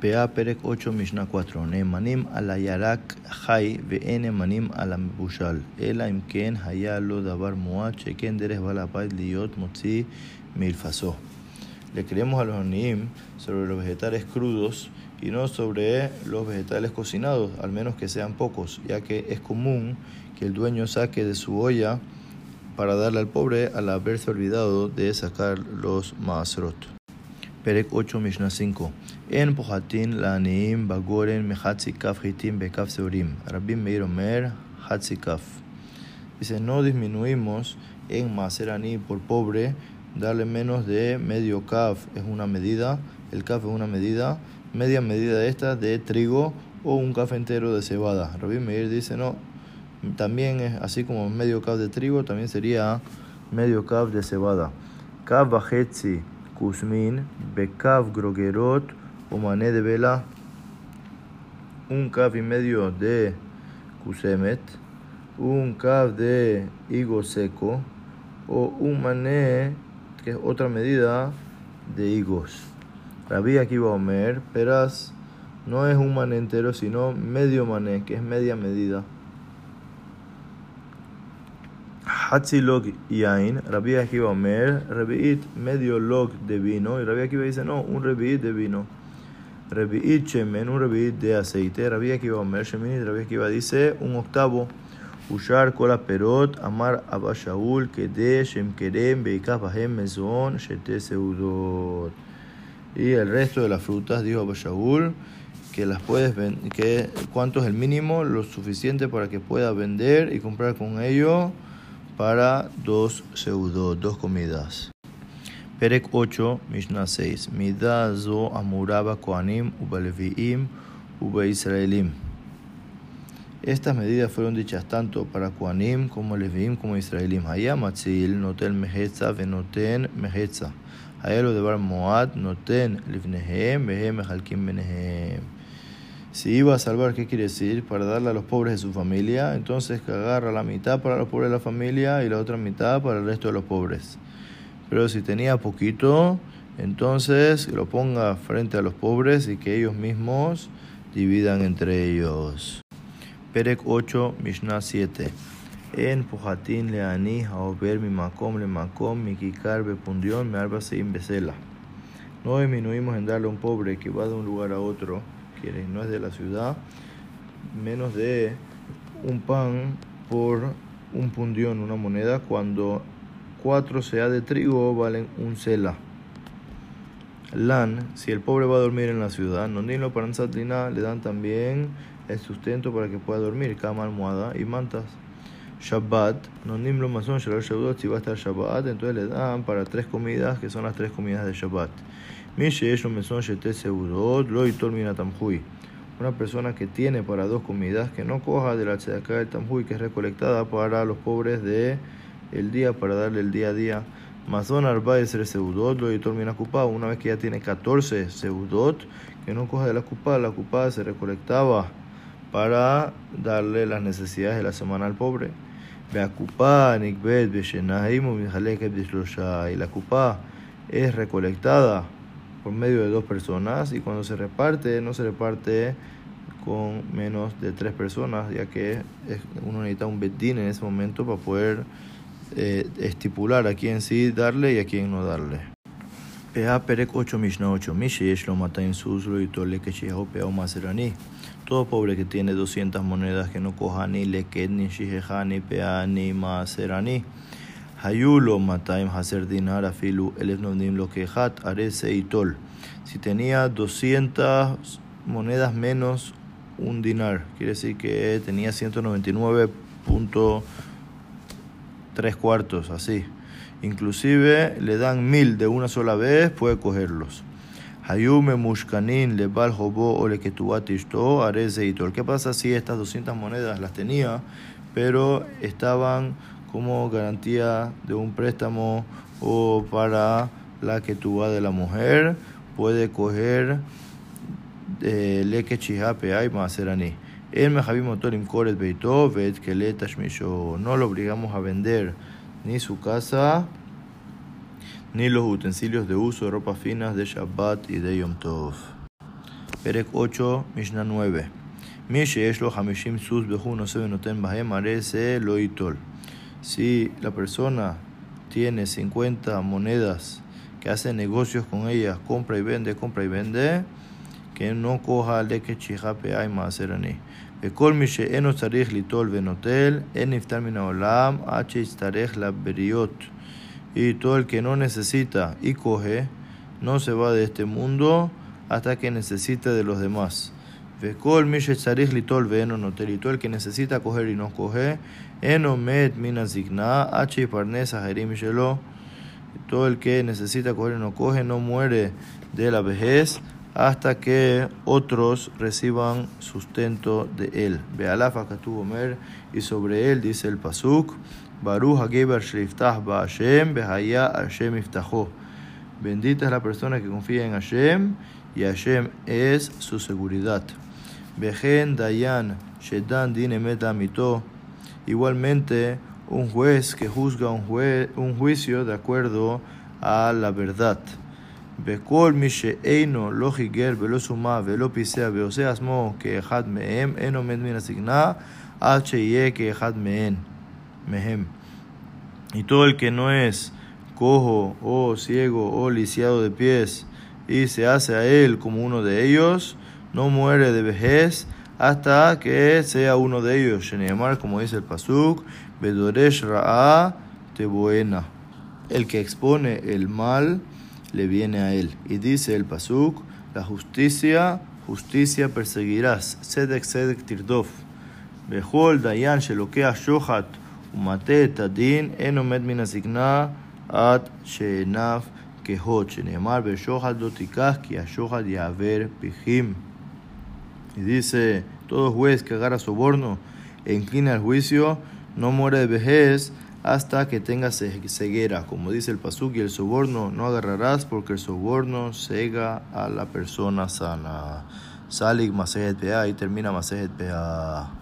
PA Perek 8 Mishnah 4 Nemanim ala yarak hay ve'en manim ala bushal. Ela imken haya lo davar muat sheken deres balapait liot motzi milfaso Le creemos a los anim sobre los vegetales crudos y no sobre los vegetales cocinados, al menos que sean pocos, ya que es común que el dueño saque de su olla para darle al pobre al haberse olvidado de sacar los masrot. Perek 8 Mishnah 5 En pohatin la'aniim bagoren mehatzi kaf hitim bekaf seurim Rabim Meir Omer hatzi kaf Dice, no disminuimos en maserani por pobre, darle menos de medio kaf es una medida, el kaf es una medida, media medida esta de trigo o un kaf entero de cebada. Rabim Meir dice, no, también es así como medio kaf de trigo, también sería medio kaf de cebada. Kaf bajetzi Kuzmin, Bekav Grogerot, Mané de Vela, un cav y medio de Kusemet, un cav de higo seco, o un mané, que es otra medida de higos. Rabí aquí va a Omer, peras no es un mané entero, sino medio mané, que es media medida. Hatzi log yain, Rabbi Akiva Omer, Rebi'it medio log de vino, y Rabbi Akiva dice no, un rebi'it de vino. Rebi'it shemen, un rebi'it de aceite, Rabbi Akiva Omer, Shemin, Rabbi Akiva dice un octavo. Ushar kola perot, amar abba shaul, kede, shem kerem, beikaf bahem mezon, shete seudot. Y el resto de las frutas, dijo Abba Shaul, que las puedes que cuánto es el mínimo, lo suficiente para que pueda vender y comprar con ello para dos seudo, dos comidas. Perek 8, Mishnah 6. Midah zo amuraba koanim ubaleviim israelim. Estas medidas fueron dichas tanto para koanim como leviim como israelim. Haya matzil noten mehetza venoten mehetza. Haya lo de bar moad noten livnehem vehem mechalkim benehem. Si iba a salvar, ¿qué quiere decir? Para darle a los pobres de su familia, entonces que agarra la mitad para los pobres de la familia y la otra mitad para el resto de los pobres. Pero si tenía poquito, entonces lo ponga frente a los pobres y que ellos mismos dividan entre ellos. Perek 8, Mishnah 7. En pujatin leani haober mi makom le makom mi kikar bepundion me arba sein besela. No disminuimos en darle a un pobre que va de un lugar a otro no es de la ciudad, menos de un pan por un pundión, una moneda, cuando cuatro sea de trigo valen un cela. Lan, si el pobre va a dormir en la ciudad, no ni lo le dan también el sustento para que pueda dormir, cama, almohada y mantas. Shabbat, no lo mazón, si va a estar Shabbat, entonces le dan para tres comidas, que son las tres comidas de Shabbat. Una persona que tiene para dos comidas, que no coja de la tzedaká del tamhui, que es recolectada para los pobres de el día, para darle el día a día. Mazón arba es seudot, lo y mina cupa. Una vez que ya tiene 14 seudot, que no coja de la cupa, la cupa se recolectaba para darle las necesidades de la semana al pobre. Cupa, nikbet, y la cupa es recolectada por medio de dos personas y cuando se reparte no se reparte con menos de tres personas ya que uno necesita un bedín en ese momento para poder eh, estipular a quién sí darle y a quién no darle. Pea Perek 8 Mishnah 8 Mishesh lo mata en suslo y tole que sheho pea o maserani. Todo pobre que tiene 200 monedas que no coja ni leket ni shijeja ni pea ni maserani. Hayulo Mataim Hacer Dinar Afilu Elef lo que Hat Arese y Tol. Si tenía 200 monedas menos un dinar, quiere decir que tenía 199.3 cuartos, así. Inclusive le dan mil de una sola vez, puede cogerlos. Hayume Mushkanin Lebal Hobo o Leketuatishto Arese y Tol. ¿Qué pasa si estas 200 monedas las tenía, pero estaban como garantía de un préstamo o para la que de la mujer, puede coger eh, leke chihape hay maserani. El mejabi coret beito vet que le No lo obligamos a vender ni su casa ni los utensilios de uso de ropa finas de Shabbat y de Yom Tov. Perek 8, Mishnah 9. Mishe es lo hamishim sus behu no se noten bahem arese loitol. Si la persona tiene 50 monedas que hace negocios con ellas, compra y vende, compra y vende, que no coja le que chijape hay más serani. וכל מי שאינו צריך ליטול ונוטל, אין נפטר מן העולם עד שיצטרך לבריות. Y todo el que no necesita y coge, no se va de este mundo hasta que necesite de los demás. Ve'eno notel. Y todo el que necesita coger y no coge, eno met mina zigna, h parnes ajerim shelo. Todo el que necesita coger y no coge, no muere de la vejez hasta que otros reciban sustento de él. Bealafa tuvo mer y sobre él dice el pasuk, Baruch hageber shriftah ba Hashem, behaya Hashem iftajo. Bendita es la persona que confía en Hashem y Hashem es su seguridad. Bejen dayan shedan din emet amito. Igualmente, un juez que juzga un, un juicio de acuerdo a la verdad. וכל מי שאינו לא חיגר ולא סומה ולא פיסע ועושה עצמו כאחד מהם, אין עומד מן הזקנה עד שיהיה כאחד מהן, Mehem. Y todo el que no es cojo o ciego o lisiado de pies y se hace a él como uno de ellos, no muere de vejez hasta que sea uno de ellos. Sheneemar, como dice el Pasuk, Bedoresh Ra'a Teboena. El que expone el mal le viene a él. Y dice el Pasuk, la justicia, justicia perseguirás. Sedek Sedek Tirdov. Behol Dayan Shelokea Shohat. Umate Tadin Enomet Minasigna At Sheenaf Kehot. Sheneamar Beshohat Dotikah Ki Ashohat Yaver Pijim. Y dice, todo juez que agarra soborno e inclina al juicio, no muere de vejez hasta que tenga ceguera. Como dice el pasuk, y el soborno no agarrarás porque el soborno cega a la persona sana. Salik Masejet Pea y termina Masejet Pea.